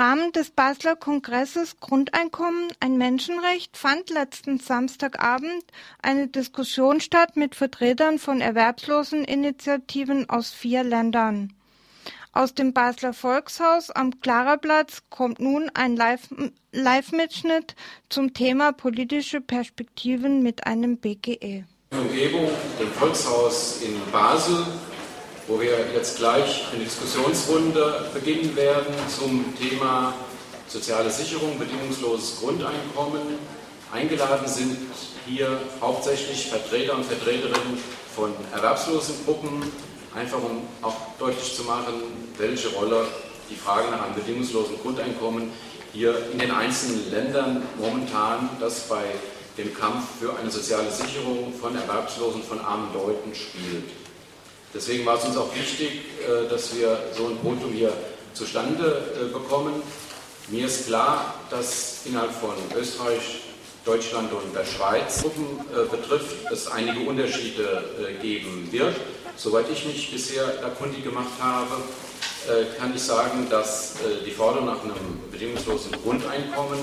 Rahmen des Basler Kongresses Grundeinkommen ein Menschenrecht fand letzten Samstagabend eine Diskussion statt mit Vertretern von Erwerbsloseninitiativen aus vier Ländern. Aus dem Basler Volkshaus am Klaraplatz kommt nun ein Live-Mitschnitt zum Thema politische Perspektiven mit einem BGE. Umgebung, dem Volkshaus in Basel, wo wir jetzt gleich eine Diskussionsrunde beginnen werden zum Thema soziale Sicherung, bedingungsloses Grundeinkommen. Eingeladen sind hier hauptsächlich Vertreter und Vertreterinnen von Erwerbslosengruppen, einfach um auch deutlich zu machen, welche Rolle die Frage nach einem bedingungslosen Grundeinkommen hier in den einzelnen Ländern momentan, das bei dem Kampf für eine soziale Sicherung von Erwerbslosen, von armen Leuten spielt. Deswegen war es uns auch wichtig, äh, dass wir so ein Podium hier zustande äh, bekommen. Mir ist klar, dass innerhalb von Österreich, Deutschland und der Schweiz Gruppen äh, betrifft, es einige Unterschiede geben wird. Soweit ich mich bisher erkundigt gemacht habe, kann ich sagen, dass die Forderung nach einem bedingungslosen Grundeinkommen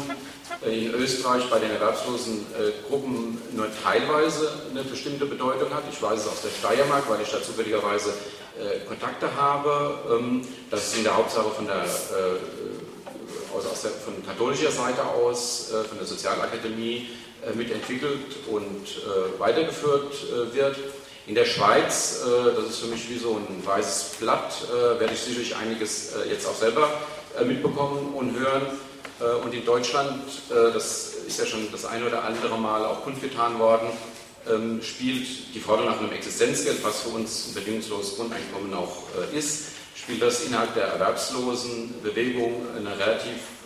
in Österreich bei den erwerbslosen äh, Gruppen nur teilweise eine bestimmte Bedeutung hat. Ich weiß es aus der Steiermark, weil ich da zufälligerweise äh, Kontakte habe. Ähm, das ist in der Hauptsache von der, äh, aus, aus der, von katholischer Seite aus, äh, von der Sozialakademie äh, mitentwickelt und äh, weitergeführt wird. In der Schweiz, das ist für mich wie so ein weißes Blatt, werde ich sicherlich einiges jetzt auch selber mitbekommen und hören. Äh, und in Deutschland, äh, das ist ja schon das eine oder andere Mal auch kundgetan worden, ähm, spielt die Forderung nach einem Existenzgeld, was für uns ein bedingungsloses Grundeinkommen auch äh, ist, spielt das innerhalb der Erwerbslosenbewegung eine relativ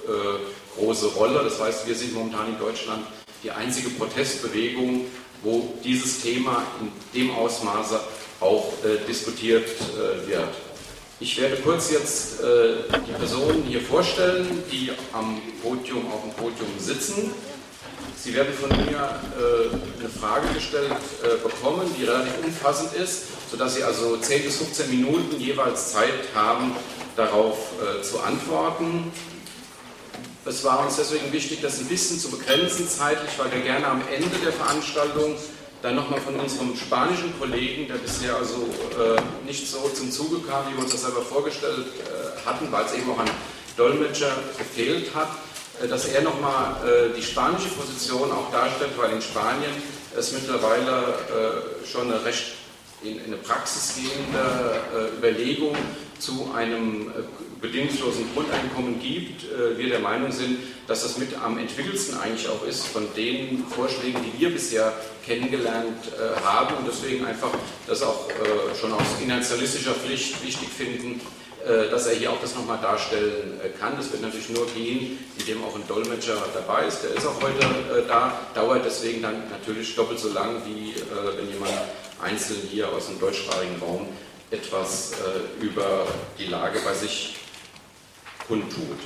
große Rolle. Das heißt, wir sind momentan in Deutschland die einzige Protestbewegung, wo dieses Thema in dem Ausmaße auch diskutiert wird. Ich werde kurz jetzt äh, die Personen hier vorstellen, die am Podium, auf dem Podium sitzen. Sie werden von mir äh, eine Frage gestellt äh, bekommen, die relativ umfassend ist, sodass Sie also 10 bis 15 Minuten jeweils Zeit haben, darauf äh, zu antworten. Es war uns deswegen wichtig, das ein bisschen zu begrenzen zeitlich, weil wir gerne am Ende der Veranstaltung dann nochmal von unserem spanischen Kollegen, der bisher also äh, nicht so zum Zuge kam, wie wir uns das selber vorgestellt äh, hatten, weil es eben auch an Dolmetscher gefehlt hat, äh, dass er nochmal äh, die spanische Position auch darstellt, weil in Spanien es mittlerweile äh, schon eine recht in, in eine Praxis gehende äh, Überlegung zu einem bedingungslosen Grundeinkommen gibt, äh, wir der Meinung sind, dass das mit am entwickelsten eigentlich auch ist von den Vorschlägen, die wir bisher kennengelernt äh, haben und deswegen einfach das auch äh, schon aus finanzialistischer Pflicht wichtig finden, dass er hier auch das nochmal darstellen kann. Das wird natürlich nur gehen, indem auch ein Dolmetscher dabei ist. Der ist auch heute da, dauert deswegen dann natürlich doppelt so lang, wie wenn jemand einzeln hier aus dem deutschsprachigen Raum etwas über die Lage bei sich kundtut.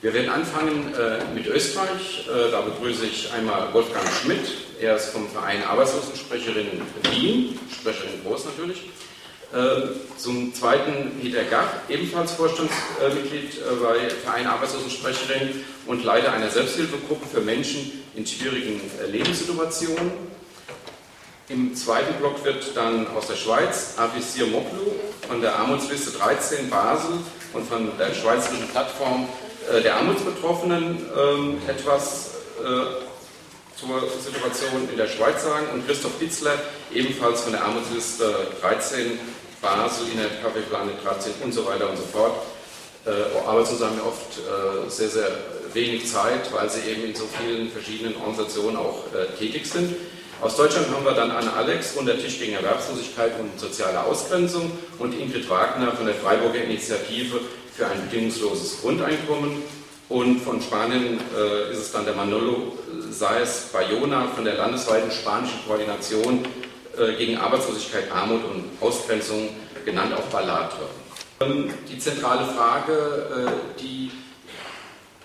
Wir werden anfangen äh, mit Österreich. Äh, da begrüße ich einmal Wolfgang Schmidt. Er ist vom Verein Arbeitslosensprecherin Wien, Sprecherin Groß natürlich. Äh, zum zweiten Peter Gach, ebenfalls Vorstandsmitglied äh, bei Verein Arbeitslosensprecherin und Leiter einer Selbsthilfegruppe für Menschen in schwierigen äh, Lebenssituationen. Im zweiten Block wird dann aus der Schweiz Avicir Moklu von der Armutsliste 13 Basel und von der schweizerischen Plattform äh, der Armutsbetroffenen ähm, etwas äh, zur Situation in der Schweiz sagen und Christoph Ditzler ebenfalls von der Armutsliste 13 Basel, in der Kaffeeplane 13 und so weiter und so fort. Äh, Arbeitslosen haben ja oft äh, sehr, sehr wenig Zeit, weil sie eben in so vielen verschiedenen Organisationen auch äh, tätig sind. Aus Deutschland haben wir dann Anne Alex von der Tisch gegen Erwerbslosigkeit und soziale Ausgrenzung und Ingrid Wagner von der Freiburger Initiative für ein bedingungsloses Grundeinkommen. Und von Spanien äh, ist es dann der Manolo Saez Bayona von der landesweiten spanischen Koordination äh, gegen Arbeitslosigkeit, Armut und Ausgrenzung, genannt auch Ballatre. Ähm, die zentrale Frage, äh, die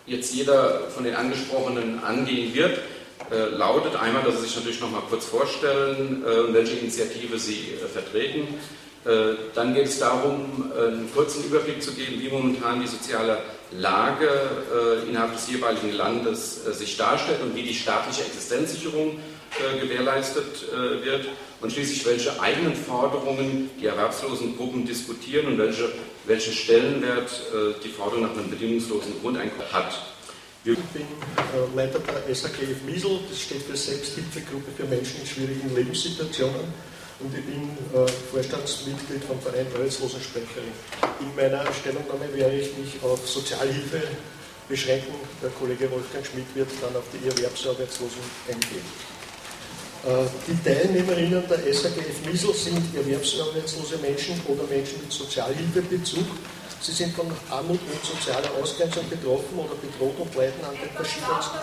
jetzt jeder von den Angesprochenen angehen wird, äh, lautet einmal, dass Sie sich natürlich noch mal kurz vorstellen, äh, welche Initiative Sie äh, vertreten. Äh, dann geht es darum, einen kurzen Überblick zu geben, wie momentan die soziale Lage äh, innerhalb des jeweiligen Landes äh, sich darstellt und wie die staatliche Existenzsicherung gewährleistet wird und schließlich welche eigenen Forderungen die erwerbslosen Gruppen diskutieren und welche, welchen Stellenwert die Forderung nach einem bedingungslosen Grundeinkommen hat. Ich bin Leiter der SAGF Miesel, das steht für Selbsthilfegruppe für Menschen in schwierigen Lebenssituationen und ich bin äh, Vorstandsmitglied vom Verein Arbeitslosensprecherin. In meiner Stellungnahme werde ich mich auf Sozialhilfe beschränken. Der Kollege Wolfgang Schmidt wird dann auf die Erwerbsarbeitslosen eingehen. Äh, die Teilnehmerinnen der SAGF Miesel sind erwerbsarbeitslose Menschen oder Menschen mit Sozialhilfebezug. Sie sind von Armut und sozialer Ausgrenzung betroffen oder bedroht und leiden an den verschiedensten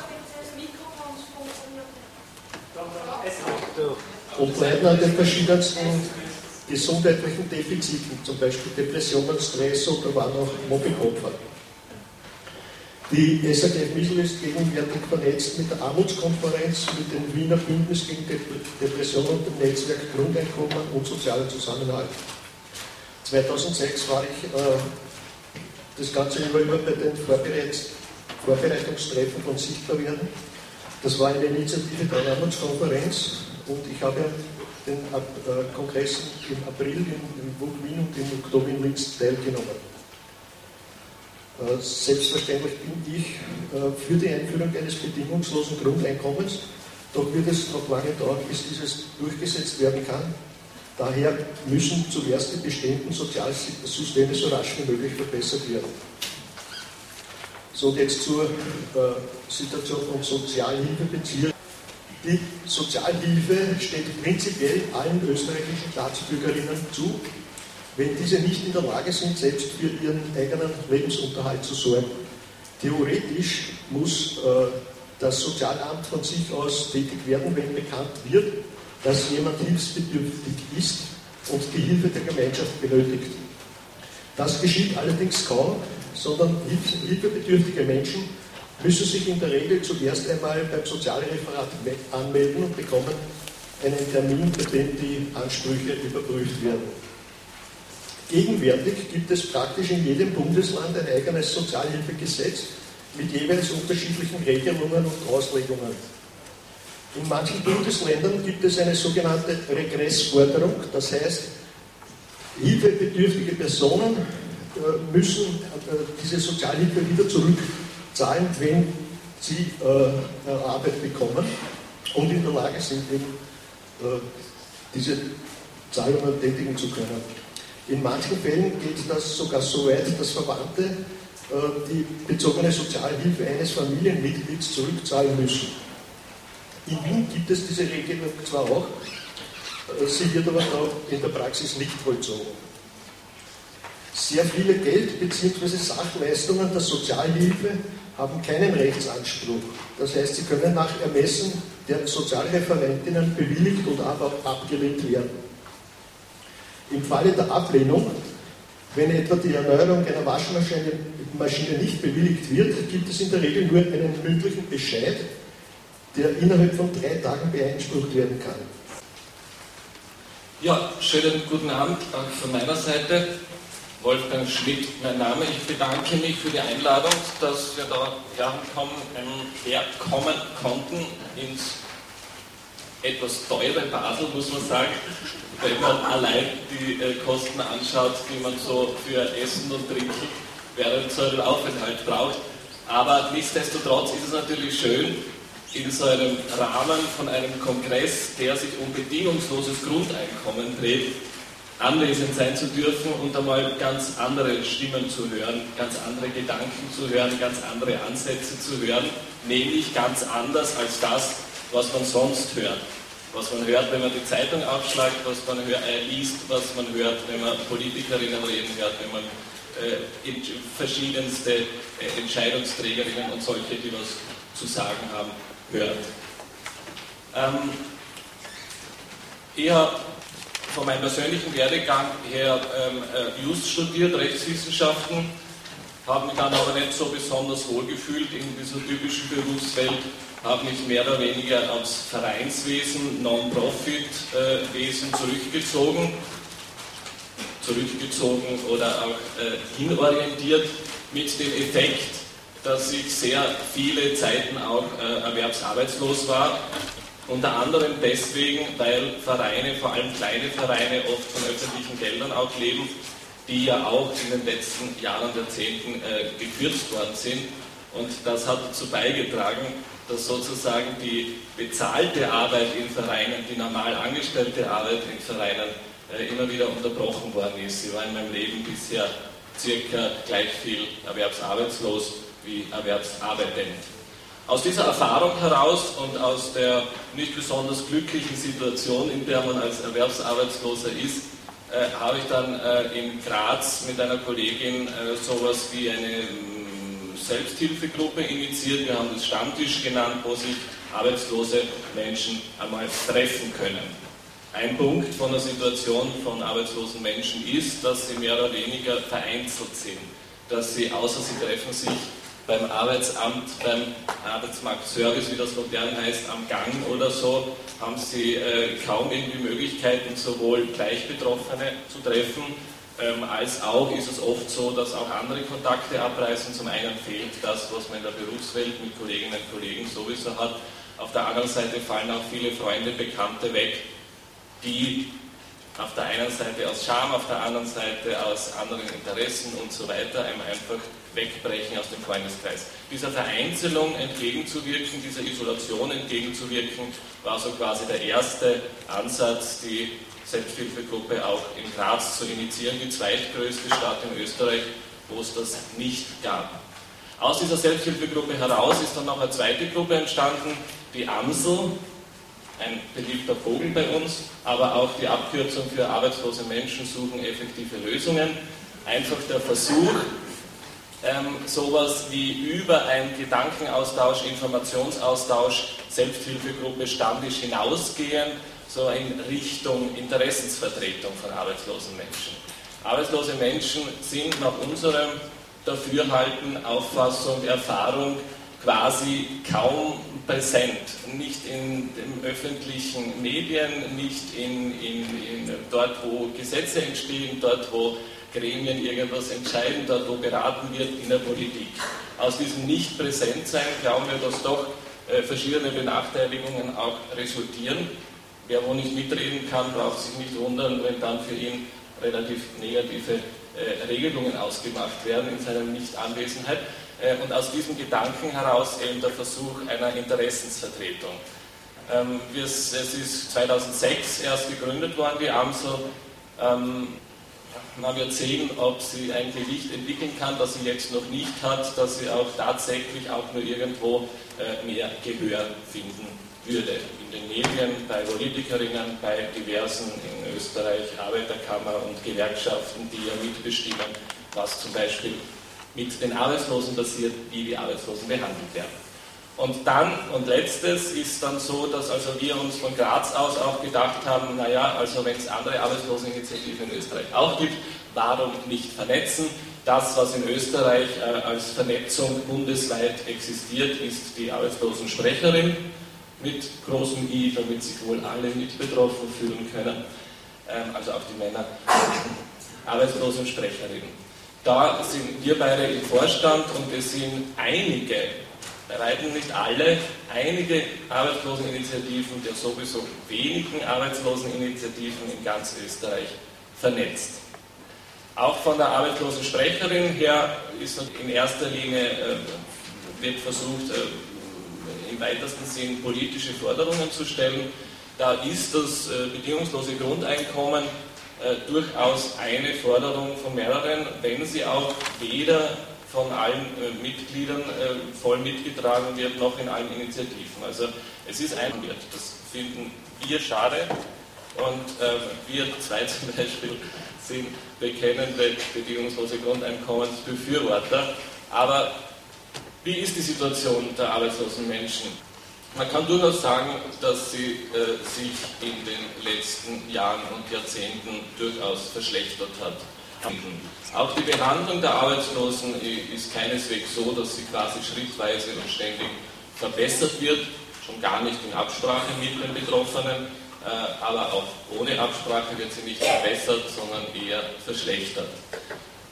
und leiden an den verschiedensten gesundheitlichen Defiziten, zum Beispiel Depressionen, Stress oder waren auch Mobbingopfer. Die SAGF Miesel ist gegenwärtig vernetzt mit der Armutskonferenz, mit dem Wiener Bündnis gegen Depression und dem Netzwerk Grundeinkommen und sozialer Zusammenhalt. 2006 war ich äh, das Ganze über, über bei den Vorbereitungs Vorbereitungstreffen von Sichtbarwerden. Das war eine Initiative der Armutskonferenz und ich habe den äh, Kongress im April in, in Wien und im Oktober in Linz teilgenommen. Äh, selbstverständlich bin ich äh, für die Einführung eines bedingungslosen Grundeinkommens, doch wird es noch lange dauern, bis dieses durchgesetzt werden kann. Daher müssen zuerst die bestehenden Sozialsysteme so rasch wie möglich verbessert werden. So, jetzt zur äh, Situation von Sozialhilfebeziehern. Die Sozialhilfe steht prinzipiell allen österreichischen Staatsbürgerinnen zu, wenn diese nicht in der Lage sind, selbst für ihren eigenen Lebensunterhalt zu sorgen. Theoretisch muss äh, das Sozialamt von sich aus tätig werden, wenn bekannt wird, dass jemand hilfsbedürftig ist und die Hilfe der Gemeinschaft benötigt. Das geschieht allerdings kaum, sondern hilfebedürftige Menschen müssen sich in der Regel zuerst einmal beim Sozialreferat anmelden und bekommen einen Termin, bei dem die Ansprüche überprüft werden. Gegenwärtig gibt es praktisch in jedem Bundesland ein eigenes Sozialhilfegesetz mit jeweils unterschiedlichen Regelungen und Auslegungen. In manchen Bundesländern gibt es eine sogenannte Regressforderung, das heißt, hilfebedürftige Personen äh, müssen äh, diese Sozialhilfe wieder zurück zahlen, wenn sie äh, Arbeit bekommen und in der Lage sind, diese Zahlungen tätigen zu können. In manchen Fällen geht das sogar so weit, dass Verwandte die bezogene Sozialhilfe eines Familienmitglieds zurückzahlen müssen. In Wien gibt es diese Regelung zwar auch, äh, sie wird aber in der Praxis nicht vollzogen. Sehr viele Geld- bzw. Sachleistungen der Sozialhilfe haben keinen Rechtsanspruch. Das heißt, sie können nach Ermessen der Sozialreferentinnen bewilligt oder aber auch abgelehnt werden. Im Falle der Ablehnung, wenn etwa die Erneuerung einer Waschmaschine Maschine nicht bewilligt wird, gibt es in der Regel nur einen mündlichen Bescheid, der innerhalb von drei Tagen beeinsprucht werden kann. Ja, schönen guten Abend auch von meiner Seite. Wolfgang Schmidt mein Name. Ich bedanke mich für die Einladung, dass wir da herkommen, herkommen konnten ins etwas teure Basel, muss man sagen, wenn man allein die äh, Kosten anschaut, die man so für Essen und Trinken während so einem Aufenthalt braucht. Aber nichtsdestotrotz ist es natürlich schön, in so einem Rahmen von einem Kongress, der sich um bedingungsloses Grundeinkommen dreht, anwesend sein zu dürfen und einmal ganz andere Stimmen zu hören, ganz andere Gedanken zu hören, ganz andere Ansätze zu hören, nämlich ganz anders als das, was man sonst hört. Was man hört, wenn man die Zeitung aufschlagt, was man hör, äh, liest, was man hört, wenn man Politikerinnen reden hört, wenn man äh, verschiedenste äh, Entscheidungsträgerinnen und solche, die was zu sagen haben, hört. Ähm, ich habe von meinem persönlichen Werdegang her ähm, äh, Just studiert, Rechtswissenschaften, habe mich dann aber nicht so besonders wohlgefühlt in dieser typischen Berufswelt, habe mich mehr oder weniger aufs Vereinswesen, Non-Profit-Wesen zurückgezogen zurückgezogen oder auch äh, hinorientiert mit dem Effekt, dass ich sehr viele Zeiten auch äh, erwerbsarbeitslos war. Unter anderem deswegen, weil Vereine, vor allem kleine Vereine, oft von öffentlichen Geldern auch leben, die ja auch in den letzten Jahren, Jahrzehnten äh, gekürzt worden sind. Und das hat dazu beigetragen, dass sozusagen die bezahlte Arbeit in Vereinen, die normal angestellte Arbeit in Vereinen äh, immer wieder unterbrochen worden ist. Sie war in meinem Leben bisher circa gleich viel erwerbsarbeitslos wie erwerbsarbeitend. Aus dieser Erfahrung heraus und aus der nicht besonders glücklichen Situation, in der man als Erwerbsarbeitsloser ist, äh, habe ich dann äh, in Graz mit einer Kollegin äh, sowas wie eine mm, Selbsthilfegruppe initiiert. Wir haben das Stammtisch genannt, wo sich arbeitslose Menschen einmal treffen können. Ein Punkt von der Situation von arbeitslosen Menschen ist, dass sie mehr oder weniger vereinzelt sind, dass sie außer sie treffen sich beim Arbeitsamt, beim Arbeitsmarktservice, wie das modern heißt, am Gang oder so, haben sie äh, kaum irgendwie Möglichkeiten, sowohl Gleichbetroffene zu treffen, ähm, als auch ist es oft so, dass auch andere Kontakte abreißen. Zum einen fehlt das, was man in der Berufswelt mit Kolleginnen und Kollegen sowieso hat. Auf der anderen Seite fallen auch viele Freunde, Bekannte weg, die auf der einen Seite aus Scham, auf der anderen Seite aus anderen Interessen und so weiter einem einfach wegbrechen aus dem Freundeskreis. Dieser Vereinzelung entgegenzuwirken, dieser Isolation entgegenzuwirken, war so quasi der erste Ansatz, die Selbsthilfegruppe auch in Graz zu initiieren, die zweitgrößte Stadt in Österreich, wo es das nicht gab. Aus dieser Selbsthilfegruppe heraus ist dann noch eine zweite Gruppe entstanden, die Amsel, ein beliebter Vogel bei uns, aber auch die Abkürzung für arbeitslose Menschen suchen effektive Lösungen. Einfach der Versuch, ähm, sowas wie über einen Gedankenaustausch, Informationsaustausch, Selbsthilfegruppe, Stammtisch hinausgehen, so in Richtung Interessensvertretung von arbeitslosen Menschen. Arbeitslose Menschen sind nach unserem Dafürhalten, Auffassung, Erfahrung quasi kaum präsent, nicht in den öffentlichen Medien, nicht in, in, in dort, wo Gesetze entstehen, dort, wo Gremien irgendwas entscheiden, dort, wo beraten wird in der Politik. Aus diesem Nicht-Präsentsein glauben wir, dass doch äh, verschiedene Benachteiligungen auch resultieren. Wer wo nicht mitreden kann, braucht sich nicht wundern, wenn dann für ihn relativ negative äh, Regelungen ausgemacht werden in seiner Nichtanwesenheit. Äh, und aus diesem Gedanken heraus eben der Versuch einer Interessensvertretung. Ähm, es ist 2006 erst gegründet worden, die AMSO. Ähm, man wird sehen, ob sie ein Gewicht entwickeln kann, das sie jetzt noch nicht hat, dass sie auch tatsächlich auch nur irgendwo äh, mehr Gehör finden würde. In den Medien, bei Politikerinnen, bei diversen in Österreich Arbeiterkammer und Gewerkschaften, die ja mitbestimmen, was zum Beispiel mit den Arbeitslosen passiert, wie die Arbeitslosen behandelt werden. Und dann, und letztes, ist dann so, dass also wir uns von Graz aus auch gedacht haben, naja, also wenn es andere Arbeitsloseninitiativen in Österreich auch gibt, warum nicht vernetzen? Das, was in Österreich äh, als Vernetzung bundesweit existiert, ist die Arbeitslosensprecherin mit großem I, damit sich wohl alle mit betroffen fühlen können, ähm, also auch die Männer. Arbeitslosensprecherin. Da sind wir beide im Vorstand und es sind einige, bei nicht alle, einige Arbeitsloseninitiativen der sowieso wenigen Arbeitsloseninitiativen in ganz Österreich vernetzt. Auch von der Arbeitslosensprecherin her ist in erster Linie äh, wird versucht, äh, im weitesten Sinn politische Forderungen zu stellen. Da ist das äh, bedingungslose Grundeinkommen äh, durchaus eine Forderung von mehreren, wenn sie auch weder von allen äh, Mitgliedern äh, voll mitgetragen wird, noch in allen Initiativen. Also es ist ein Wert. Das finden wir schade und äh, wir zwei zum Beispiel sind bekennende bedingungslose Grundeinkommensbefürworter. Aber wie ist die Situation der arbeitslosen Menschen? Man kann durchaus sagen, dass sie äh, sich in den letzten Jahren und Jahrzehnten durchaus verschlechtert hat. Auch die Behandlung der Arbeitslosen ist keineswegs so, dass sie quasi schrittweise und ständig verbessert wird, schon gar nicht in Absprache mit den Betroffenen. äh, aber auch ohne Absprache wird sie nicht verbessert, sondern eher verschlechtert.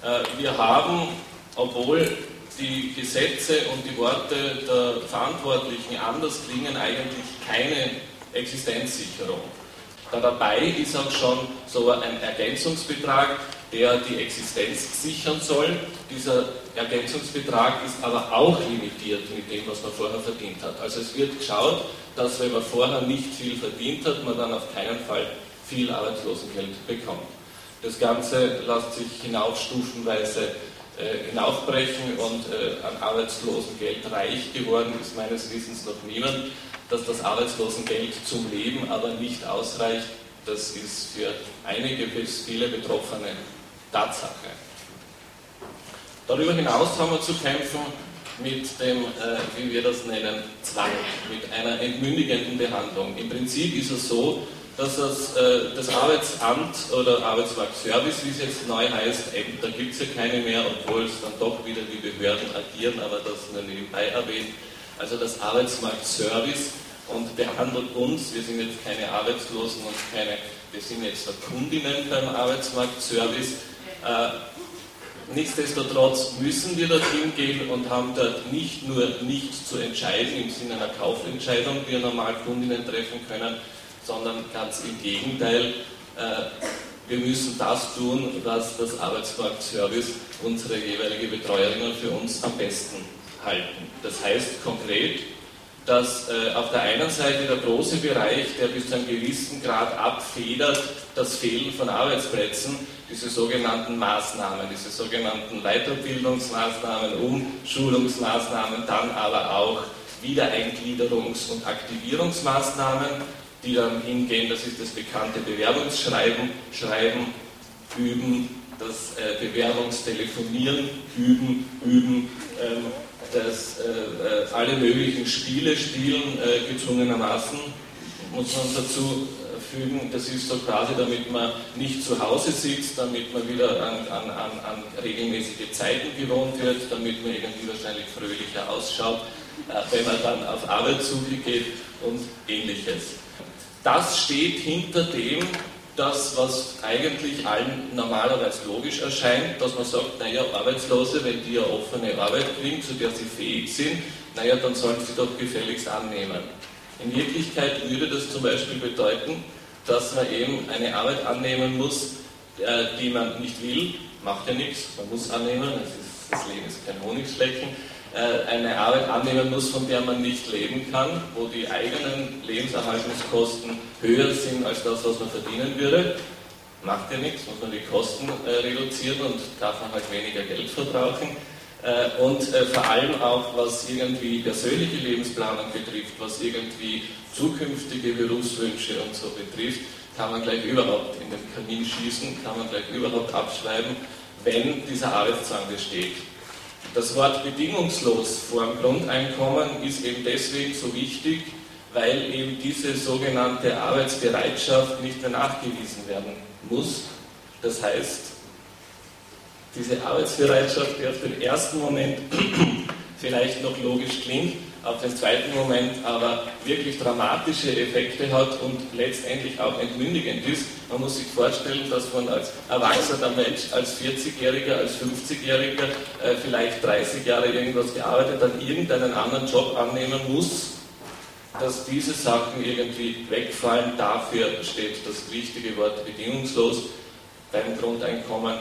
Äh, wir haben, obwohl die Gesetze und die Worte der Verantwortlichen anders klingen, eigentlich keine Existenzsicherung. Da dabei ist auch schon so ein Ergänzungsbetrag, der die Existenz sichern soll. Dieser Ergänzungsbetrag ist aber auch limitiert mit dem, was man vorher verdient hat. Also es wird geschaut, dass wenn man vorher nicht viel verdient hat, man dann auf keinen Fall viel Arbeitslosengeld bekommt. Das Ganze lässt sich hinaufstufenweise äh, hinaufbrechen und äh, an Arbeitslosengeld reich geworden ist meines Wissens noch niemand. Dass das Arbeitslosengeld zum Leben aber nicht ausreicht, das ist für einige bis viele Betroffene Tatsache. Darüber hinaus haben wir zu kämpfen mit dem, äh, wie wir das nennen, Zwang, mit einer entmündigenden Behandlung. Im Prinzip ist es so, dass das, äh, das Arbeitsamt oder Arbeitsmarktservice, wie es jetzt neu heißt, Ämter gibt es ja keine mehr, obwohl es dann doch wieder wie Behörden agieren, aber das nur nebenbei erwähnt. Also das Arbeitsmarktservice und behandelt uns, wir sind jetzt keine Arbeitslosen und keine, wir sind jetzt Kundinnen beim Arbeitsmarktservice, Nichtsdestotrotz müssen wir dorthin gehen und haben dort nicht nur nichts zu entscheiden im Sinne einer Kaufentscheidung, die wir normal Kundinnen treffen können, sondern ganz im Gegenteil. Äh, wir müssen das tun, was das Arbeitsmarktservice, unsere jeweilige Betreuerinnen für uns am besten halten. Das heißt konkret, dass äh, auf der einen Seite der große Bereich, der bis zu einem gewissen Grad abfedert, das Fehlen von Arbeitsplätzen, diese sogenannten Maßnahmen, diese sogenannten Weiterbildungsmaßnahmen, Umschulungsmaßnahmen, dann aber auch Wiedereingliederungs- und Aktivierungsmaßnahmen, die dann hingehen, das ist das bekannte Bewerbungsschreiben, Schreiben, Üben, das äh, Bewerbungstelefonieren, Üben, Üben, ähm, das äh, äh alle möglichen Spiele spielen, äh, gezwungenermaßen, muss man dazu fügen. Das ist so quasi, damit man nicht zu Hause sitzt, damit man wieder an, an, an, an regelmäßige Zeiten gewohnt wird, damit man irgendwie wahrscheinlich fröhlicher ausschaut, äh, wenn man dann auf Arbeitssuche geht und ähnliches. Das steht hinter dem, das, was eigentlich allen normalerweise logisch erscheint, dass man sagt, naja, Arbeitslose, wenn die ja offene Arbeit kriegen, zu der sie fähig sind, naja, dann sollen sie doch gefälligst annehmen. In Wirklichkeit würde das zum Beispiel bedeuten, dass man eben eine Arbeit annehmen muss, äh, die man nicht will, macht ja nichts, man muss annehmen, ist, das Leben ist kein Honigschlecken, eine Arbeit annehmen muss, von der man nicht leben kann, wo die eigenen Lebenserhaltungskosten höher sind als das, was man verdienen würde. Macht ja nichts, muss man die Kosten äh, reduzieren und darf man halt weniger Geld verbrauchen. Äh, und äh, vor allem auch, was irgendwie persönliche Lebensplanung betrifft, was irgendwie zukünftige Berufswünsche und so betrifft, kann man gleich überhaupt in den Kamin schießen, kann man gleich überhaupt abschreiben, wenn dieser Arbeitszwang besteht. Das Wort bedingungslos vor dem Grundeinkommen ist eben deswegen so wichtig, weil eben diese sogenannte Arbeitsbereitschaft nicht mehr nachgewiesen werden muss. Das heißt, diese Arbeitsbereitschaft, die auf den ersten Moment vielleicht noch logisch klingt, auf den zweiten Moment aber wirklich dramatische Effekte hat und letztendlich auch entmündigend ist. Man muss sich vorstellen, dass man als erwachsener Mensch, als 40-Jähriger, als 50-Jähriger, äh, vielleicht 30 Jahre irgendwas gearbeitet hat, irgendeinen anderen Job annehmen muss, dass diese Sachen irgendwie wegfallen. Dafür steht das wichtige Wort bedingungslos beim Grundeinkommen.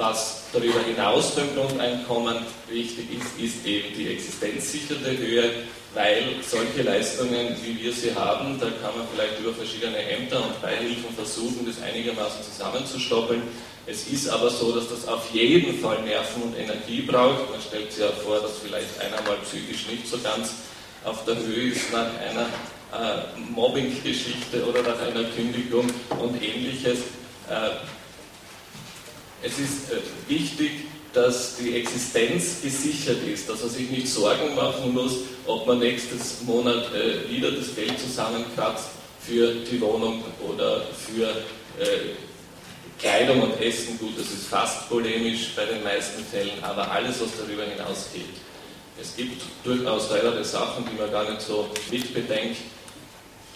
Was darüber hinaus beim Grundeinkommen wichtig ist, ist eben die existenzsichernde Höhe, weil solche Leistungen, wie wir sie haben, da kann man vielleicht über verschiedene Ämter und Beihilfen versuchen, das einigermaßen zusammenzustoppeln. Es ist aber so, dass das auf jeden Fall Nerven und Energie braucht. Man stellt sich ja vor, dass vielleicht einer mal psychisch nicht so ganz auf der Höhe ist nach einer äh, Mobbing-Geschichte oder nach einer Kündigung und ähnliches. Äh, es ist äh, wichtig, dass die Existenz gesichert ist, dass man sich nicht Sorgen machen muss, ob man nächstes Monat äh, wieder das Geld zusammenkratzt für die Wohnung oder für äh, Kleidung und Essen. Gut, das ist fast polemisch bei den meisten Fällen, aber alles, was darüber hinausgeht. Es gibt durchaus teilere Sachen, die man gar nicht so mitbedenkt.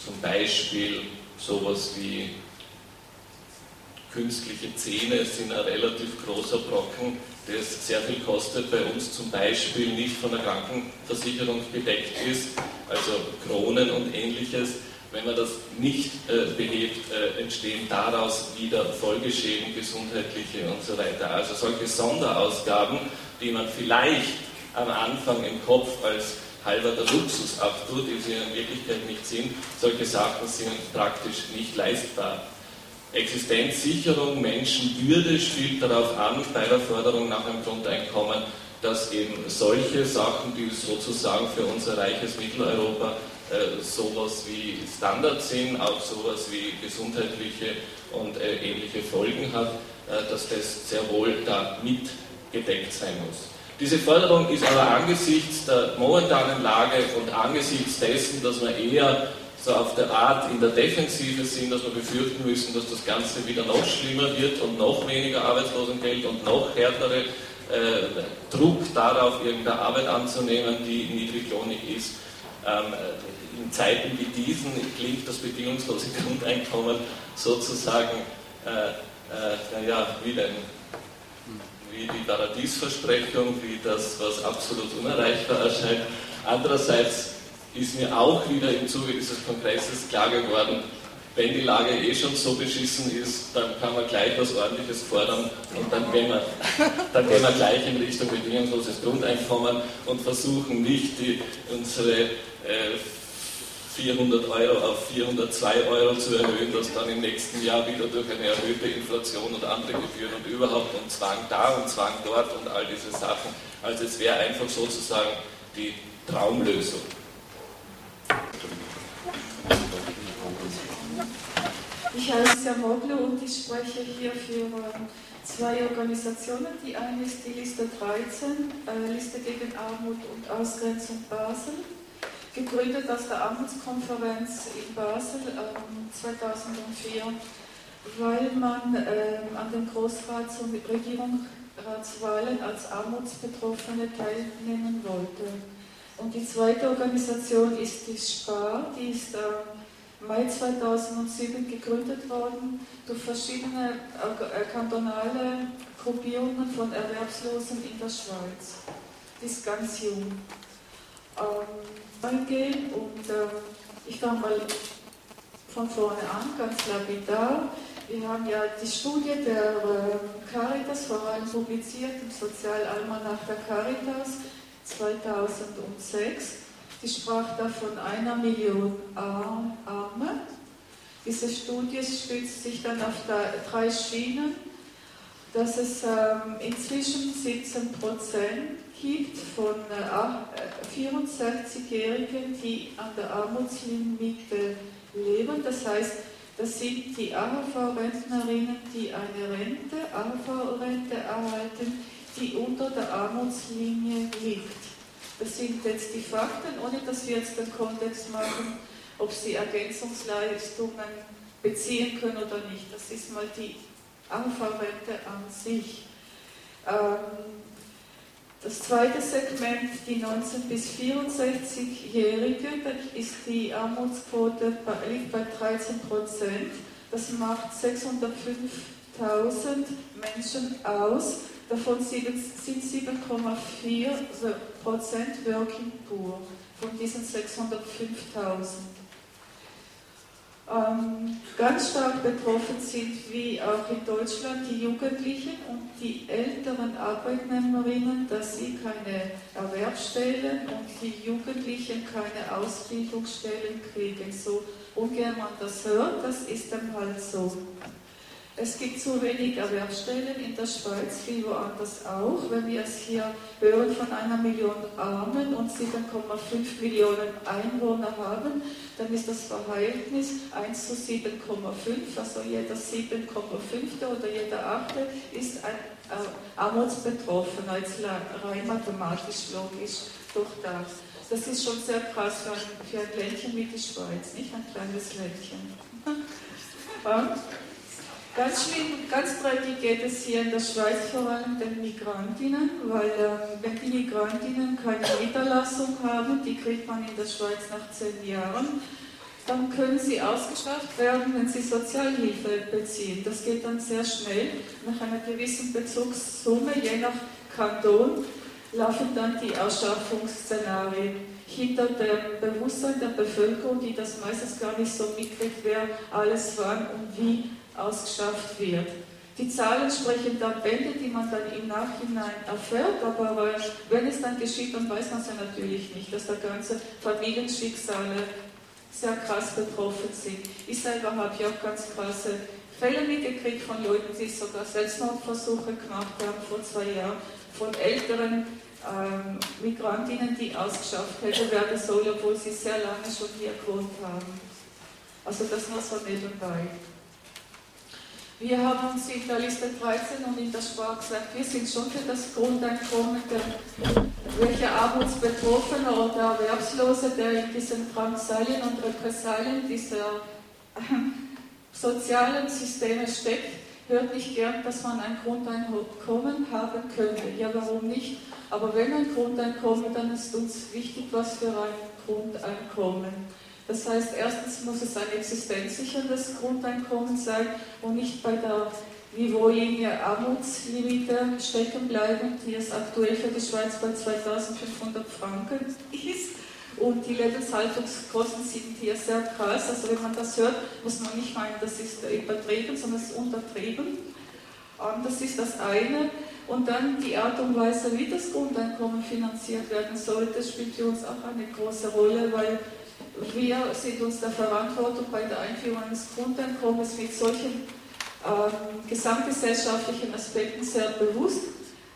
Zum Beispiel sowas wie künstliche Zähne sind ein relativ großer Brocken, der sehr viel kostet, bei uns zum Beispiel nicht von der Krankenversicherung gedeckt ist, also Kronen und ähnliches. Wenn man das nicht äh, behebt, äh, entstehen daraus wieder Folgeschäden, gesundheitliche und so weiter. Also solche Sonderausgaben, die man vielleicht am Anfang im Kopf als halber der Luxus abtut, die sie in Wirklichkeit nicht sind, solche Sachen sind praktisch nicht leistbar. Existenzsicherung, Menschenwürde spielt darauf an, bei der Förderung nach einem Grundeinkommen, dass eben solche Sachen, die sozusagen für unser reiches Mitteleuropa äh, sowas wie Standard sind, auch sowas wie gesundheitliche und äh, ähnliche Folgen hat, äh, dass das sehr wohl da mitgedeckt sein muss. Diese Förderung ist aber angesichts der momentanen Lage und angesichts dessen, dass wir eher so auf der Art in der Defensive sind, dass wir befürchten müssen, dass das Ganze wieder noch schlimmer wird und noch weniger Arbeitslosengeld und noch härtere äh, Druck darauf, irgendeine Arbeit anzunehmen, die niedriglohnig ist. Ähm, in Zeiten wie diesen klingt das bedingungslose Grundeinkommen sozusagen äh, äh, naja, wie denn wie die Paradiesversprechung, wie das, was absolut unerreichbar erscheint. Andererseits ist mir auch wieder im Zuge dieses Kongresses klar geworden, wenn die Lage eh schon so beschissen ist, dann kann man gleich was Ordentliches fordern und dann gehen wir, dann gehen wir gleich in Richtung bedingungsloses Grundeinkommen und versuchen nicht die, unsere äh, 400 Euro auf 402 Euro zu erhöhen, das dann im nächsten Jahr wieder durch eine erhöhte Inflation und andere Gebühren und überhaupt und Zwang da und Zwang dort und all diese Sachen. Also es wäre einfach sozusagen die Traumlösung. Ich heiße Jamoglu und ich spreche hier für zwei Organisationen. Die eine ist die Liste 13, äh, Liste gegen Armut und Ausgrenzung Basel gegründet aus der Armutskonferenz in Basel ähm, 2004, weil man ähm, an den Großrats- und Regierungsratswahlen als Armutsbetroffene teilnehmen wollte. Und die zweite Organisation ist die SPAR, die ist äh, Mai 2007 gegründet worden durch verschiedene äh, kantonale Gruppierungen von Erwerbslosen in der Schweiz. Die ist ganz jung. Ähm, und äh, ich fange mal von vorne an, ganz lapidar. Wir haben ja die Studie der äh, Caritas vor allem publiziert im Sozialalmanach der Caritas 2006. Die sprach da von einer Million Arme. Diese Studie stützt sich dann auf drei Schienen, dass es ähm, inzwischen 17 Prozent gibt von 64-Jährigen, äh, die an der Armutslimite leben. Das heißt, das sind die AHV-Rentnerinnen, die eine Rente, AHV-Rente erhalten, die unter der Armutslinie liegt. Das sind jetzt die Fakten, ohne dass wir jetzt den Kontext machen, ob sie Ergänzungsleistungen beziehen können oder nicht. Das ist mal die AHV-Rente an sich. Ähm, das zweite Segment, die 19- bis 64-Jährige, ist die Armutsquote liegt bei 13 Prozent. Das macht 605.000 Menschen aus. Davon sind 7,4 Prozent Working Poor von diesen 605.000. Ähm, ganz stark betroffen sind, wie auch in Deutschland, die Jugendlichen und die älteren Arbeitnehmerinnen, dass sie keine Erwerbsstellen und die Jugendlichen keine Ausbildungsstellen kriegen. So ungern man das hört, das ist dann halt so. Es gibt zu wenig Erwerbsstellen in der Schweiz, wie woanders auch. Wenn wir es hier hören von einer Million Armen und 7,5 Millionen Einwohner haben, dann ist das Verhältnis 1 zu 7,5, also jeder 7,5. oder jeder 8. ist ein äh, Armutsbetroffener, jetzt rein mathematisch logisch durchdacht. Das ist schon sehr krass für ein, für ein Ländchen wie die Schweiz, nicht ein kleines Ländchen. ja? Ganz schlimm, ganz dreckig geht es hier in der Schweiz vor allem den Migrantinnen, weil äh, wenn die Migrantinnen keine Niederlassung haben, die kriegt man in der Schweiz nach zehn Jahren, dann können sie ausgeschafft werden, wenn sie Sozialhilfe beziehen. Das geht dann sehr schnell. Nach einer gewissen Bezugssumme, je nach Kanton, laufen dann die Ausschaffungsszenarien hinter dem Bewusstsein der Bevölkerung, die das meistens gar nicht so mitkriegt, wer alles wann und wie ausgeschafft wird. Die Zahlen sprechen dann Bände, die man dann im Nachhinein erfährt, aber wenn es dann geschieht, dann weiß man es ja natürlich nicht, dass da ganze Familienschicksale sehr krass betroffen sind. Ich selber habe ja auch ganz krasse Fälle mitgekriegt von Leuten, die sogar Selbstmordversuche gemacht haben vor zwei Jahren, von älteren ähm, Migrantinnen, die ausgeschafft hätte werden sollen, obwohl sie sehr lange schon hier gewohnt haben. Also das nur so nebenbei. Wir haben uns in der Liste 13 und in der Sprache gesagt, wir sind schon für das Grundeinkommen der welcher Armutsbetroffene oder Erwerbslose, der in diesen Drangsalien und Repressalien dieser sozialen Systeme steckt, hört nicht gern, dass man ein Grundeinkommen haben könnte. Ja, warum nicht? Aber wenn ein Grundeinkommen, dann ist uns wichtig, was für ein Grundeinkommen. Das heißt, erstens muss es ein existenzsicherndes Grundeinkommen sein und nicht bei der Niveaulinie Armutslimite stecken bleiben, die es aktuell für die Schweiz bei 2500 Franken ist. Und die Lebenshaltungskosten sind hier sehr krass. Also wenn man das hört, muss man nicht meinen, das ist übertrieben, sondern es ist untertrieben. Das ist das eine. Und dann die Art und Weise, wie das Grundeinkommen finanziert werden sollte, spielt für uns auch eine große Rolle, weil wir sind uns der Verantwortung bei der Einführung eines Grundeinkommens mit solchen äh, gesamtgesellschaftlichen Aspekten sehr bewusst.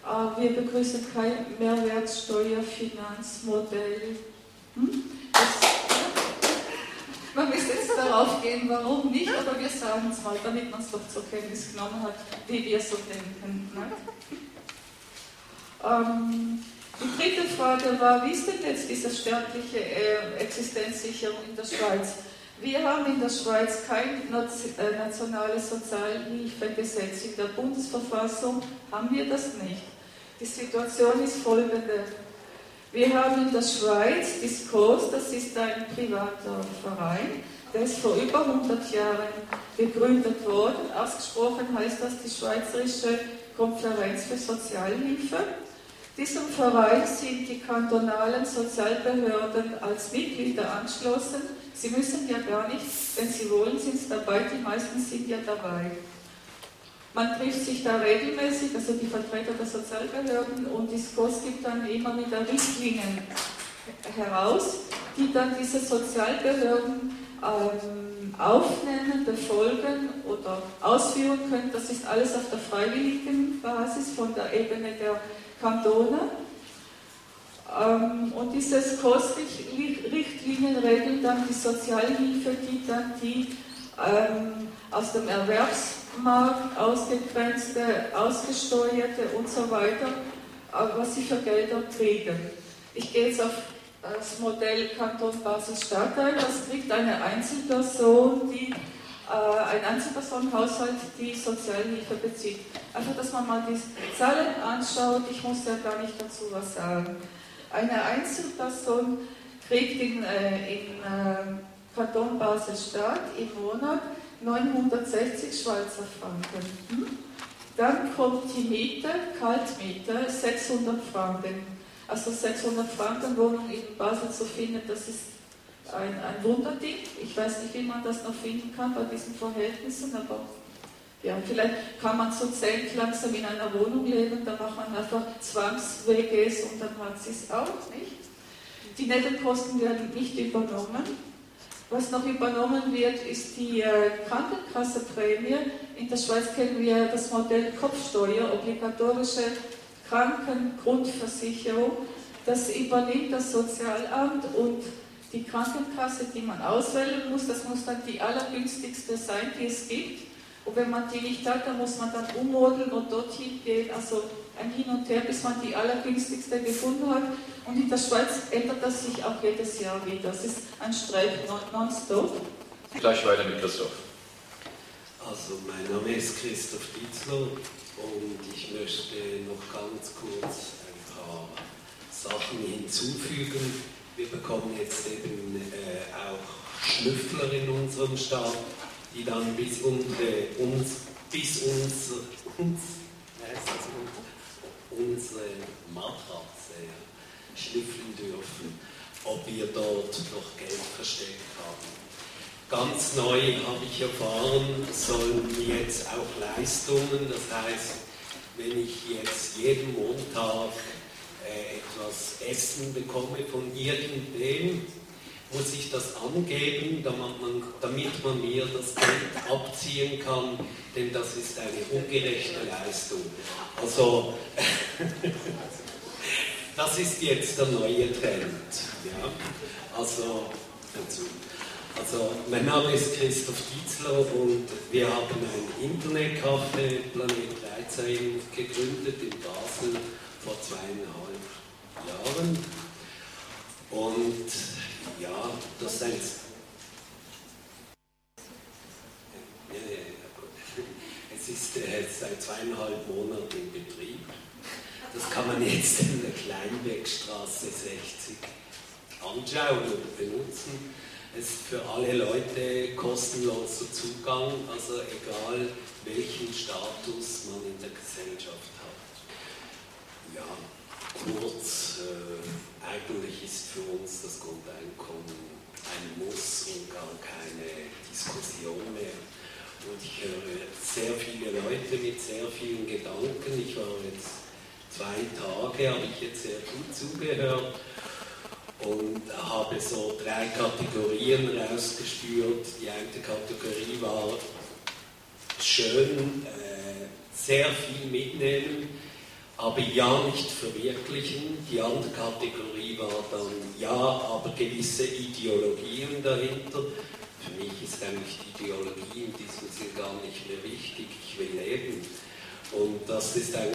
Äh, wir begrüßen kein Mehrwertsteuerfinanzmodell. Hm? Das, man müsste jetzt darauf gehen, warum nicht, aber wir sagen es mal, damit man es doch zur Kenntnis genommen hat, wie wir so denken. Ne? Ähm, die dritte Frage war, wie ist denn jetzt diese staatliche äh, Existenzsicherung in der Schweiz? Wir haben in der Schweiz kein äh, nationales Sozialhilfegesetz. In der Bundesverfassung haben wir das nicht. Die Situation ist folgende. Wir haben in der Schweiz Discourse, das ist ein privater Verein, der ist vor über 100 Jahren gegründet worden. Ausgesprochen heißt das die Schweizerische Konferenz für Sozialhilfe. Diesem Verein sind die kantonalen Sozialbehörden als Mitglieder angeschlossen. Sie müssen ja gar nicht, wenn Sie wollen, sind Sie dabei, die meisten sind ja dabei. Man trifft sich da regelmäßig, also die Vertreter der Sozialbehörden, und die SCOS gibt dann immer wieder Richtlinien heraus, die dann diese Sozialbehörden ähm, aufnehmen, befolgen oder ausführen können. Das ist alles auf der freiwilligen Basis von der Ebene der Kantone. Ähm, und dieses Kostrichtlinien regeln dann die Sozialhilfe, die dann die ähm, aus dem Erwerbsmarkt ausgegrenzte, ausgesteuerte und so weiter, äh, was sie für Gelder kriegen. Ich gehe jetzt auf das Modell Kanton Basel-Stadt ein. Das kriegt eine Einzelperson, die äh, ein Einzelpersonenhaushalt die Sozialhilfe bezieht. Einfach, dass man mal die Zahlen anschaut, ich muss ja gar nicht dazu was sagen. Eine Einzelperson kriegt in, äh, in äh, Kanton Basel-Stadt im Monat 960 Schweizer Franken. Hm? Dann kommt die Miete, Kaltmiete, 600 Franken. Also 600 Franken Wohnung in Basel zu finden, das ist ein, ein Wunderding. Ich weiß nicht, wie man das noch finden kann bei diesen Verhältnissen, aber ja, vielleicht kann man so zählt langsam in einer Wohnung leben, dann macht man einfach Zwangs-WGs und dann hat sie es auch nicht. Die Nebenkosten werden nicht übernommen. Was noch übernommen wird, ist die äh, Krankenkasseprämie. In der Schweiz kennen wir das Modell Kopfsteuer, obligatorische Krankengrundversicherung. Das übernimmt das Sozialamt und die Krankenkasse, die man auswählen muss, das muss dann die allergünstigste sein, die es gibt. Und wenn man die nicht hat, dann muss man dann ummodeln und dorthin gehen. Also ein Hin und Her, bis man die allergünstigste gefunden hat. Und in der Schweiz ändert das sich auch jedes Jahr wieder. Das ist ein Streit nonstop. Gleich weiter mit Christoph. Also mein Name ist Christoph Dietzler und ich möchte noch ganz kurz ein paar Sachen hinzufügen wir bekommen jetzt eben äh, auch Schnüffler in unserem Staat, die dann bis, unsere, uns, bis unser, uns, unsere Matratze schnüffeln dürfen, ob wir dort noch Geld versteckt haben. Ganz neu habe ich erfahren, sollen jetzt auch Leistungen, das heißt, wenn ich jetzt jeden Montag etwas Essen bekomme von irgendwem, muss ich das angeben, damit man, damit man mir das Geld abziehen kann, denn das ist eine ungerechte Leistung. Also, das ist jetzt der neue Trend. Ja? Also, dazu. Also, mein Name ist Christoph Dietzler und wir haben ein Internetcafé Planet 13 gegründet in Basel vor zweieinhalb Jahren. Und ja, das ist ist äh, seit zweieinhalb Monaten in Betrieb. Das kann man jetzt in der Kleinwegstraße 60 anschauen oder benutzen. Es ist für alle Leute kostenloser Zugang, also egal welchen Status man in der Gesellschaft hat. Ja, kurz, äh, eigentlich ist für uns das Grundeinkommen ein Muss und gar keine Diskussion mehr. Und ich höre sehr viele Leute mit sehr vielen Gedanken. Ich war jetzt zwei Tage, habe ich jetzt sehr gut zugehört und habe so drei Kategorien rausgespürt. Die eine Kategorie war schön, äh, sehr viel mitnehmen, aber ja nicht verwirklichen. Die andere Kategorie war dann ja, aber gewisse Ideologien dahinter. Für mich ist eigentlich die Ideologie in diesem Sinne gar nicht mehr wichtig. Ich will leben. Und das ist eigentlich